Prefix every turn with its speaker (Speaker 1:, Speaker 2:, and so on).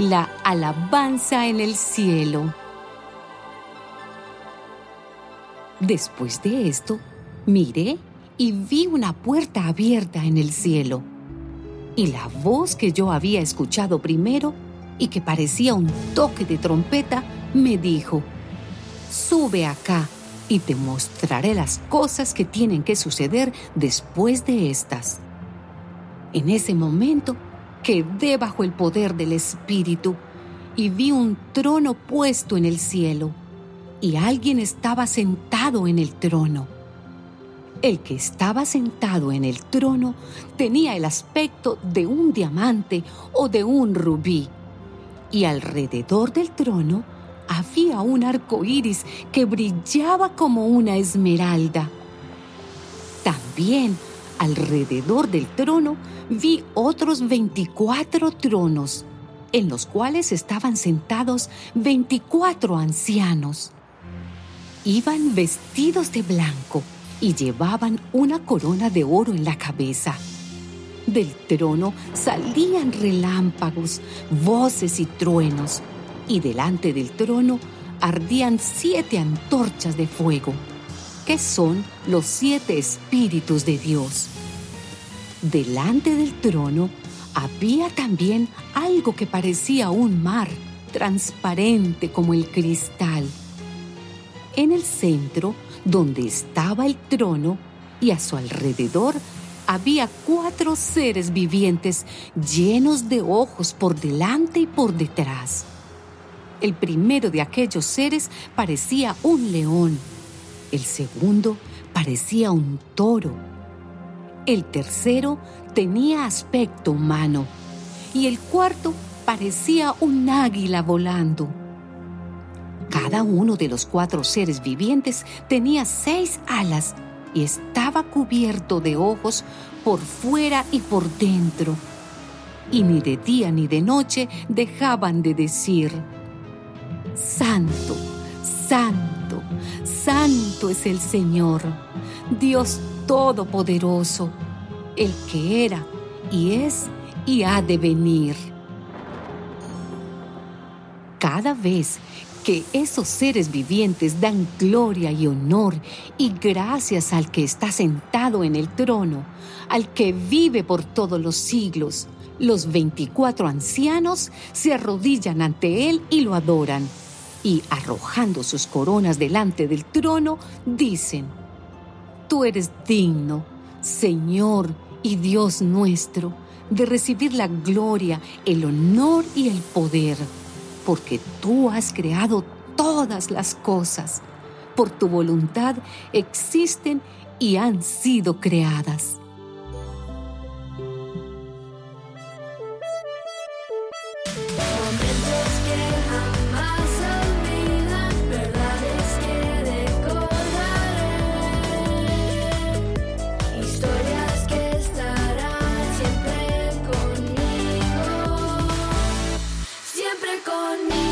Speaker 1: la alabanza en el cielo. Después de esto, miré y vi una puerta abierta en el cielo. Y la voz que yo había escuchado primero y que parecía un toque de trompeta me dijo, sube acá y te mostraré las cosas que tienen que suceder después de estas. En ese momento quedé bajo el poder del Espíritu y vi un trono puesto en el cielo y alguien estaba sentado en el trono. El que estaba sentado en el trono tenía el aspecto de un diamante o de un rubí, y alrededor del trono había un arco iris que brillaba como una esmeralda. También alrededor del trono vi otros veinticuatro tronos, en los cuales estaban sentados veinticuatro ancianos iban vestidos de blanco y llevaban una corona de oro en la cabeza. Del trono salían relámpagos, voces y truenos, y delante del trono ardían siete antorchas de fuego, que son los siete espíritus de Dios. Delante del trono había también algo que parecía un mar, transparente como el cristal en el centro, donde estaba el trono, y a su alrededor había cuatro seres vivientes llenos de ojos por delante y por detrás. El primero de aquellos seres parecía un león, el segundo parecía un toro, el tercero tenía aspecto humano y el cuarto parecía un águila volando. Cada uno de los cuatro seres vivientes tenía seis alas y estaba cubierto de ojos por fuera y por dentro. Y ni de día ni de noche dejaban de decir, Santo, Santo, Santo es el Señor, Dios Todopoderoso, el que era y es y ha de venir. Cada vez que esos seres vivientes dan gloria y honor y gracias al que está sentado en el trono, al que vive por todos los siglos. Los veinticuatro ancianos se arrodillan ante él y lo adoran, y arrojando sus coronas delante del trono, dicen, Tú eres digno, Señor y Dios nuestro, de recibir la gloria, el honor y el poder porque tú has creado todas las cosas. Por tu voluntad existen y han sido creadas.
Speaker 2: conmigo.